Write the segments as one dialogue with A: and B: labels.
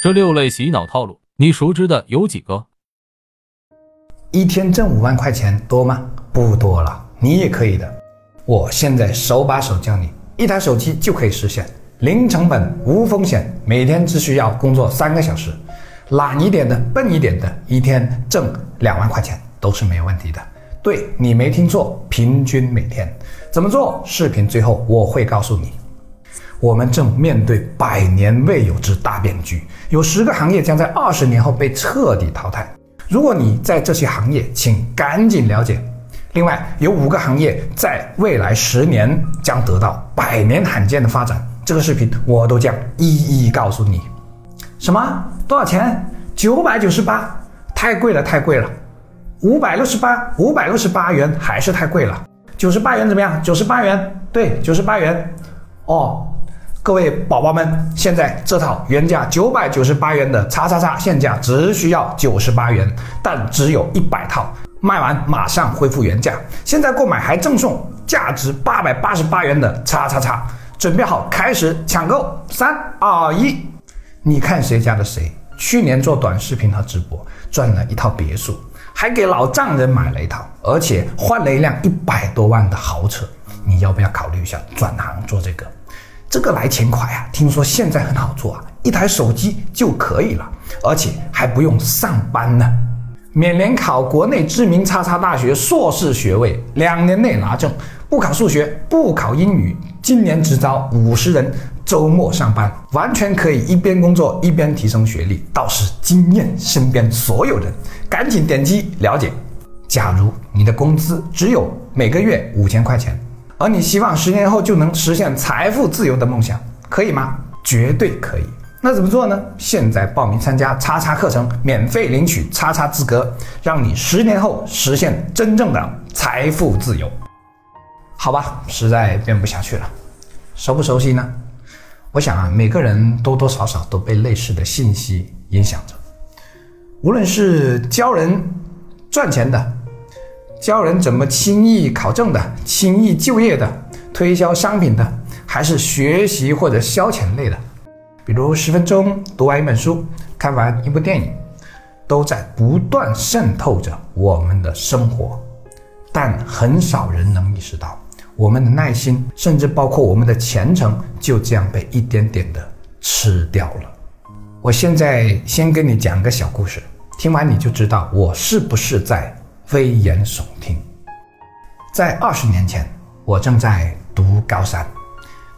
A: 这六类洗脑套路，你熟知的有几个？
B: 一天挣五万块钱多吗？不多了，你也可以的。我现在手把手教你，一台手机就可以实现，零成本、无风险，每天只需要工作三个小时。懒一点的、笨一点的，一天挣两万块钱都是没问题的。对你没听错，平均每天怎么做？视频最后我会告诉你。我们正面对百年未有之大变局，有十个行业将在二十年后被彻底淘汰。如果你在这些行业，请赶紧了解。另外，有五个行业在未来十年将得到百年罕见的发展，这个视频我都将一一告诉你。什么？多少钱？九百九十八？太贵了，太贵了。五百六十八？五百六十八元还是太贵了。九十八元怎么样？九十八元？对，九十八元。哦。各位宝宝们，现在这套原价九百九十八元的叉叉叉，现价只需要九十八元，但只有一百套，卖完马上恢复原价。现在购买还赠送价值八百八十八元的叉叉叉，准备好开始抢购！三二一，你看谁家的谁？去年做短视频和直播赚了一套别墅，还给老丈人买了一套，而且换了一辆一百多万的豪车。你要不要考虑一下转行做这个？这个来钱快啊！听说现在很好做啊，一台手机就可以了，而且还不用上班呢。免联考国内知名叉叉大学硕士学位，两年内拿证，不考数学，不考英语。今年只招五十人，周末上班，完全可以一边工作一边提升学历，倒是惊艳身边所有人。赶紧点击了解。假如你的工资只有每个月五千块钱。而你希望十年后就能实现财富自由的梦想，可以吗？绝对可以。那怎么做呢？现在报名参加叉叉课程，免费领取叉叉资格，让你十年后实现真正的财富自由。好吧，实在编不下去了。熟不熟悉呢？我想啊，每个人多多少少都被类似的信息影响着，无论是教人赚钱的。教人怎么轻易考证的，轻易就业的，推销商品的，还是学习或者消遣类的，比如十分钟读完一本书，看完一部电影，都在不断渗透着我们的生活。但很少人能意识到，我们的耐心，甚至包括我们的前程，就这样被一点点的吃掉了。我现在先跟你讲个小故事，听完你就知道我是不是在。危言耸听。在二十年前，我正在读高三。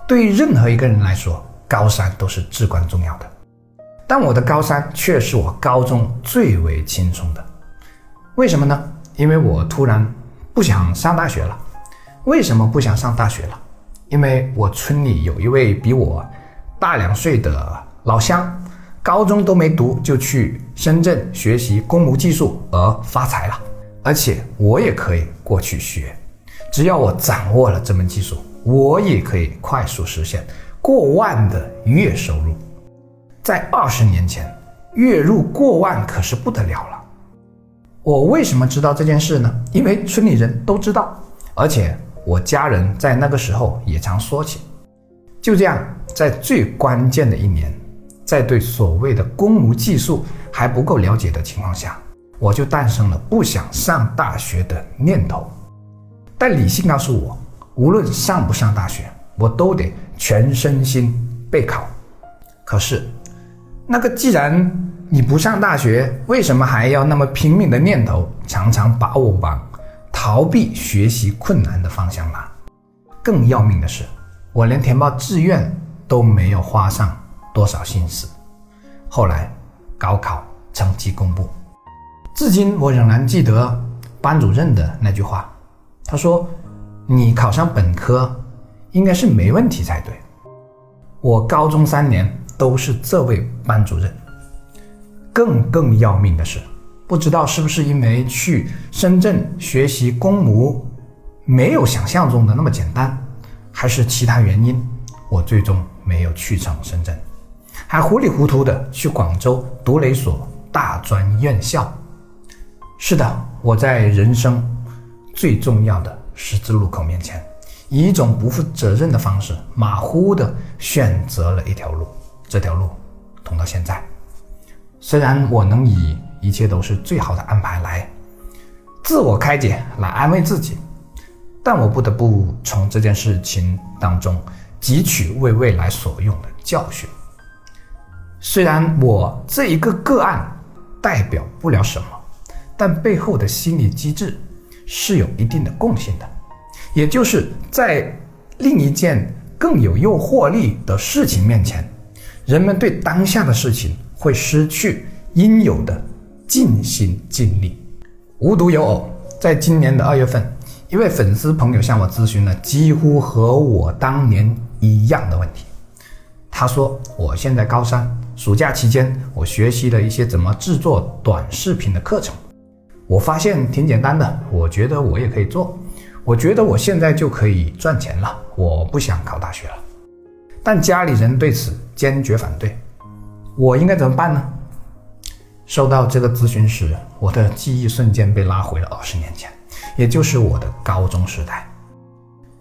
B: 对于任何一个人来说，高三都是至关重要的。但我的高三却是我高中最为轻松的。为什么呢？因为我突然不想上大学了。为什么不想上大学了？因为我村里有一位比我大两岁的老乡，高中都没读就去深圳学习工模技术而发财了。而且我也可以过去学，只要我掌握了这门技术，我也可以快速实现过万的月收入。在二十年前，月入过万可是不得了了。我为什么知道这件事呢？因为村里人都知道，而且我家人在那个时候也常说起。就这样，在最关键的一年，在对所谓的公模技术还不够了解的情况下。我就诞生了不想上大学的念头，但理性告诉我，无论上不上大学，我都得全身心备考。可是，那个既然你不上大学，为什么还要那么拼命的念头，常常把我往逃避学习困难的方向拉？更要命的是，我连填报志愿都没有花上多少心思。后来，高考成绩公布。至今我仍然记得班主任的那句话，他说：“你考上本科应该是没问题才对。”我高中三年都是这位班主任。更更要命的是，不知道是不是因为去深圳学习公模没有想象中的那么简单，还是其他原因，我最终没有去成深圳，还糊里糊涂的去广州读了一所大专院校。是的，我在人生最重要的十字路口面前，以一种不负责任的方式，马虎的选择了一条路，这条路通到现在虽然我能以一切都是最好的安排来自我开解，来安慰自己，但我不得不从这件事情当中汲取为未来所用的教训。虽然我这一个个案代表不了什么，但背后的心理机制是有一定的共性的，也就是在另一件更有诱惑力的事情面前，人们对当下的事情会失去应有的尽心尽力。无独有偶，在今年的二月份，一位粉丝朋友向我咨询了几乎和我当年一样的问题。他说：“我现在高三，暑假期间我学习了一些怎么制作短视频的课程，我发现挺简单的，我觉得我也可以做。我觉得我现在就可以赚钱了，我不想考大学了。但家里人对此坚决反对，我应该怎么办呢？”收到这个咨询时，我的记忆瞬间被拉回了二十年前，也就是我的高中时代。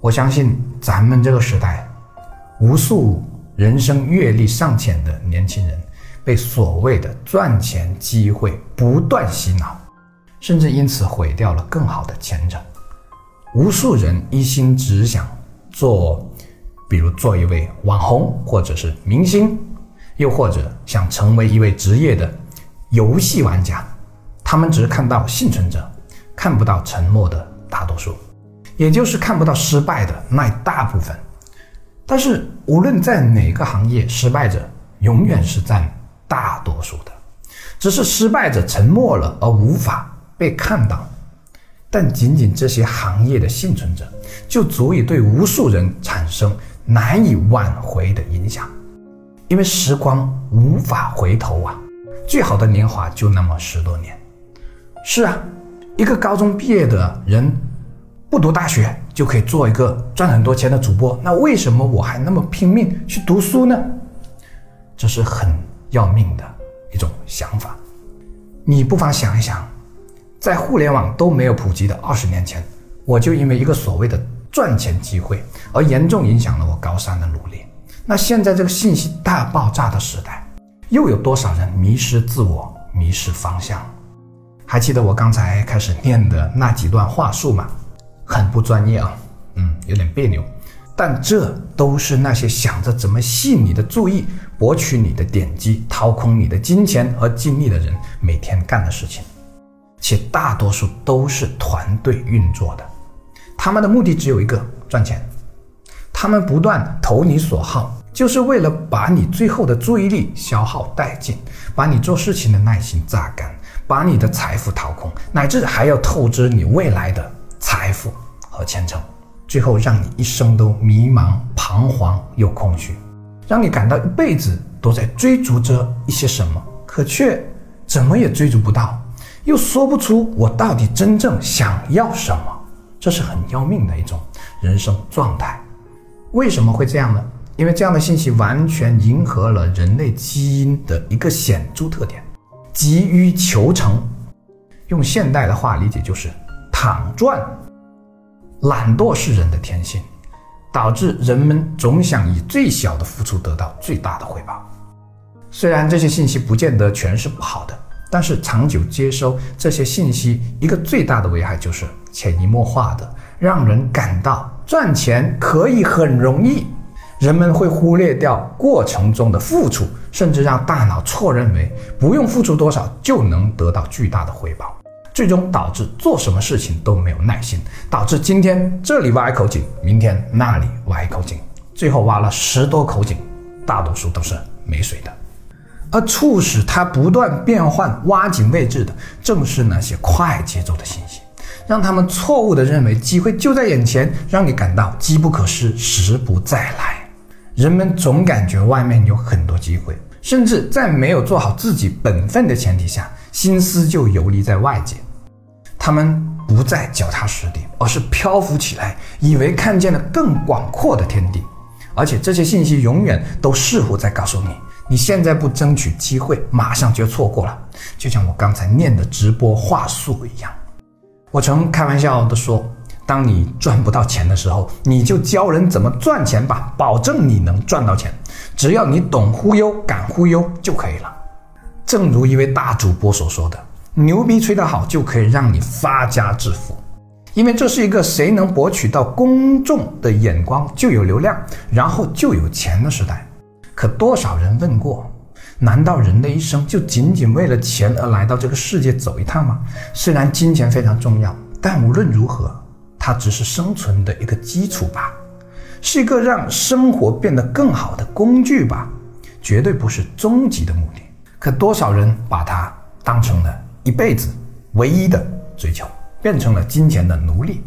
B: 我相信咱们这个时代，无数人生阅历尚浅的年轻人，被所谓的赚钱机会不断洗脑，甚至因此毁掉了更好的前程。无数人一心只想做，比如做一位网红，或者是明星，又或者想成为一位职业的。游戏玩家，他们只看到幸存者，看不到沉默的大多数，也就是看不到失败的那大部分。但是，无论在哪个行业，失败者永远是占大多数的，只是失败者沉默了而无法被看到。但仅仅这些行业的幸存者，就足以对无数人产生难以挽回的影响，因为时光无法回头啊。最好的年华就那么十多年，是啊，一个高中毕业的人，不读大学就可以做一个赚很多钱的主播，那为什么我还那么拼命去读书呢？这是很要命的一种想法。你不妨想一想，在互联网都没有普及的二十年前，我就因为一个所谓的赚钱机会而严重影响了我高三的努力。那现在这个信息大爆炸的时代。又有多少人迷失自我、迷失方向？还记得我刚才开始念的那几段话术吗？很不专业啊，嗯，有点别扭。但这都是那些想着怎么吸引你的注意、博取你的点击、掏空你的金钱和精力的人每天干的事情，且大多数都是团队运作的。他们的目的只有一个：赚钱。他们不断投你所好。就是为了把你最后的注意力消耗殆尽，把你做事情的耐心榨干，把你的财富掏空，乃至还要透支你未来的财富和前程，最后让你一生都迷茫、彷徨又空虚，让你感到一辈子都在追逐着一些什么，可却怎么也追逐不到，又说不出我到底真正想要什么，这是很要命的一种人生状态。为什么会这样呢？因为这样的信息完全迎合了人类基因的一个显著特点，急于求成。用现代的话理解就是躺赚。懒惰是人的天性，导致人们总想以最小的付出得到最大的回报。虽然这些信息不见得全是不好的，但是长久接收这些信息，一个最大的危害就是潜移默化的让人感到赚钱可以很容易。人们会忽略掉过程中的付出，甚至让大脑错认为不用付出多少就能得到巨大的回报，最终导致做什么事情都没有耐心，导致今天这里挖一口井，明天那里挖一口井，最后挖了十多口井，大多数都是没水的。而促使它不断变换挖井位置的，正是那些快节奏的信息。让他们错误地认为机会就在眼前，让你感到机不可失，时不再来。人们总感觉外面有很多机会，甚至在没有做好自己本分的前提下，心思就游离在外界。他们不再脚踏实地，而是漂浮起来，以为看见了更广阔的天地。而且这些信息永远都似乎在告诉你：你现在不争取机会，马上就错过了。就像我刚才念的直播话术一样。我曾开玩笑地说：“当你赚不到钱的时候，你就教人怎么赚钱吧，保证你能赚到钱。只要你懂忽悠、敢忽悠就可以了。”正如一位大主播所说的：“牛逼吹得好，就可以让你发家致富。”因为这是一个谁能博取到公众的眼光就有流量，然后就有钱的时代。可多少人问过？难道人的一生就仅仅为了钱而来到这个世界走一趟吗？虽然金钱非常重要，但无论如何，它只是生存的一个基础吧，是一个让生活变得更好的工具吧，绝对不是终极的目的。可多少人把它当成了一辈子唯一的追求？变成了金钱的奴隶，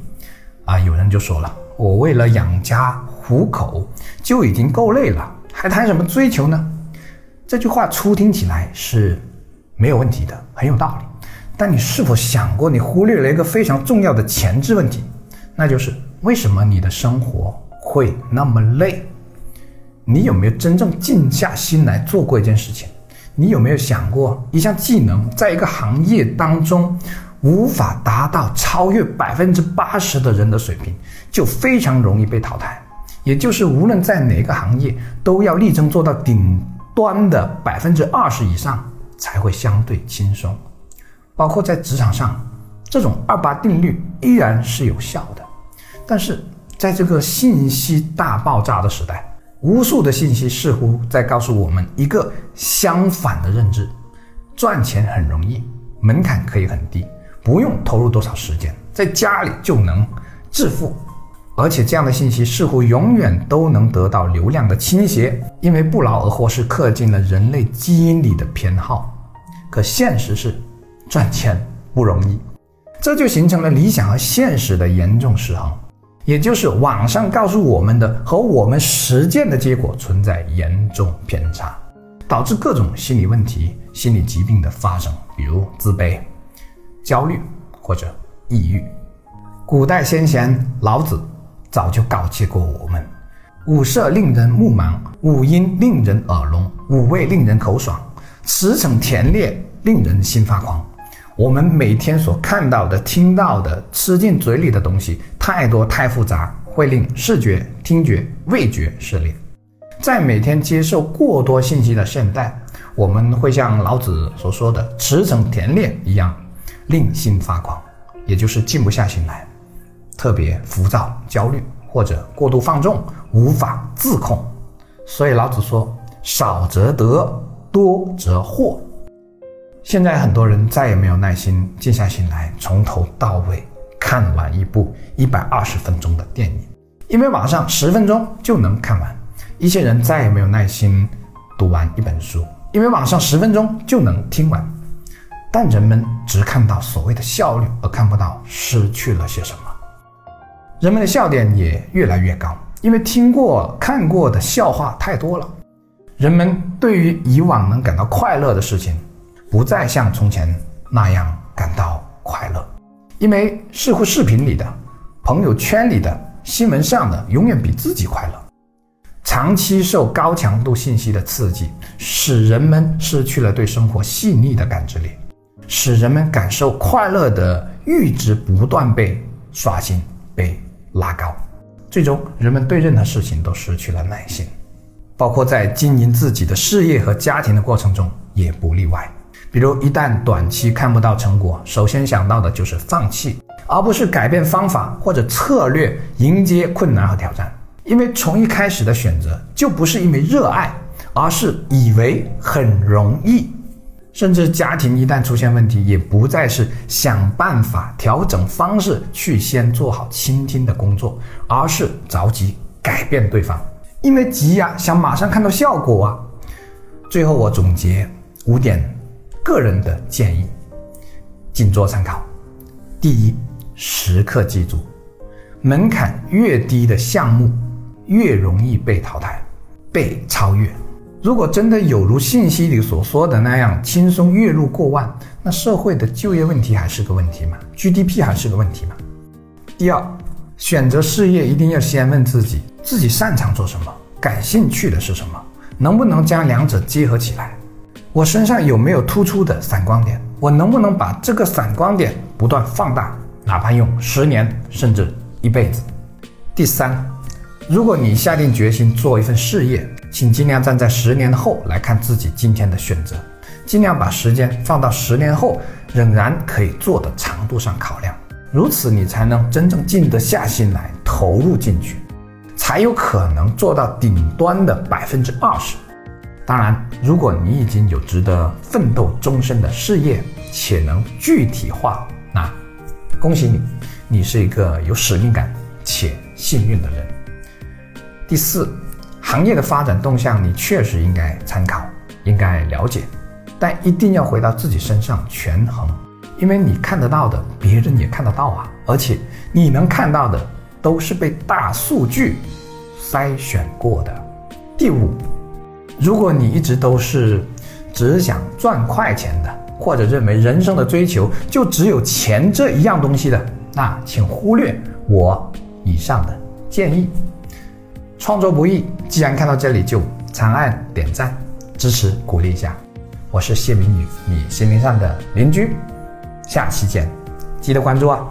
B: 啊！有人就说了：“我为了养家糊口就已经够累了，还谈什么追求呢？”这句话初听起来是没有问题的，很有道理。但你是否想过，你忽略了一个非常重要的前置问题，那就是为什么你的生活会那么累？你有没有真正静下心来做过一件事情？你有没有想过，一项技能在一个行业当中？无法达到超越百分之八十的人的水平，就非常容易被淘汰。也就是无论在哪个行业，都要力争做到顶端的百分之二十以上，才会相对轻松。包括在职场上，这种二八定律依然是有效的。但是在这个信息大爆炸的时代，无数的信息似乎在告诉我们一个相反的认知：赚钱很容易，门槛可以很低。不用投入多少时间，在家里就能致富，而且这样的信息似乎永远都能得到流量的倾斜，因为不劳而获是刻进了人类基因里的偏好。可现实是，赚钱不容易，这就形成了理想和现实的严重失衡，也就是网上告诉我们的和我们实践的结果存在严重偏差，导致各种心理问题、心理疾病的发生，比如自卑。焦虑或者抑郁，古代先贤老子早就告诫过我们：五色令人目盲，五音令人耳聋，五味令人口爽，驰骋甜猎令人心发狂。我们每天所看到的、听到的、吃进嘴里的东西太多太复杂，会令视觉、听觉、味觉失灵。在每天接受过多信息的现代，我们会像老子所说的“驰骋甜猎”一样。令心发狂，也就是静不下心来，特别浮躁、焦虑或者过度放纵，无法自控。所以老子说：“少则得，多则惑。”现在很多人再也没有耐心静下心来，从头到尾看完一部一百二十分钟的电影，因为网上十分钟就能看完；一些人再也没有耐心读完一本书，因为网上十分钟就能听完。但人们只看到所谓的效率，而看不到失去了些什么。人们的笑点也越来越高，因为听过、看过的笑话太多了。人们对于以往能感到快乐的事情，不再像从前那样感到快乐，因为似乎视频里的、朋友圈里的、新闻上的，永远比自己快乐。长期受高强度信息的刺激，使人们失去了对生活细腻的感知力。使人们感受快乐的阈值不断被刷新、被拉高，最终人们对任何事情都失去了耐心，包括在经营自己的事业和家庭的过程中也不例外。比如，一旦短期看不到成果，首先想到的就是放弃，而不是改变方法或者策略迎接困难和挑战。因为从一开始的选择就不是因为热爱，而是以为很容易。甚至家庭一旦出现问题，也不再是想办法调整方式去先做好倾听的工作，而是着急改变对方，因为急呀，想马上看到效果啊。最后我总结五点个人的建议，仅做参考。第一，时刻记住，门槛越低的项目越容易被淘汰、被超越。如果真的有如信息里所说的那样轻松月入过万，那社会的就业问题还是个问题吗？GDP 还是个问题吗？第二，选择事业一定要先问自己，自己擅长做什么，感兴趣的是什么，能不能将两者结合起来？我身上有没有突出的闪光点？我能不能把这个闪光点不断放大，哪怕用十年甚至一辈子？第三，如果你下定决心做一份事业，请尽量站在十年后来看自己今天的选择，尽量把时间放到十年后仍然可以做的长度上考量，如此你才能真正静得下心来投入进去，才有可能做到顶端的百分之二十。当然，如果你已经有值得奋斗终身的事业，且能具体化，那恭喜你，你是一个有使命感且幸运的人。第四，行业的发展动向你确实应该参考，应该了解，但一定要回到自己身上权衡，因为你看得到的，别人也看得到啊，而且你能看到的都是被大数据筛选过的。第五。如果你一直都是只想赚快钱的，或者认为人生的追求就只有钱这一样东西的，那请忽略我以上的建议。创作不易，既然看到这里就长按点赞支持鼓励一下。我是谢明宇，你心灵上的邻居。下期见，记得关注啊。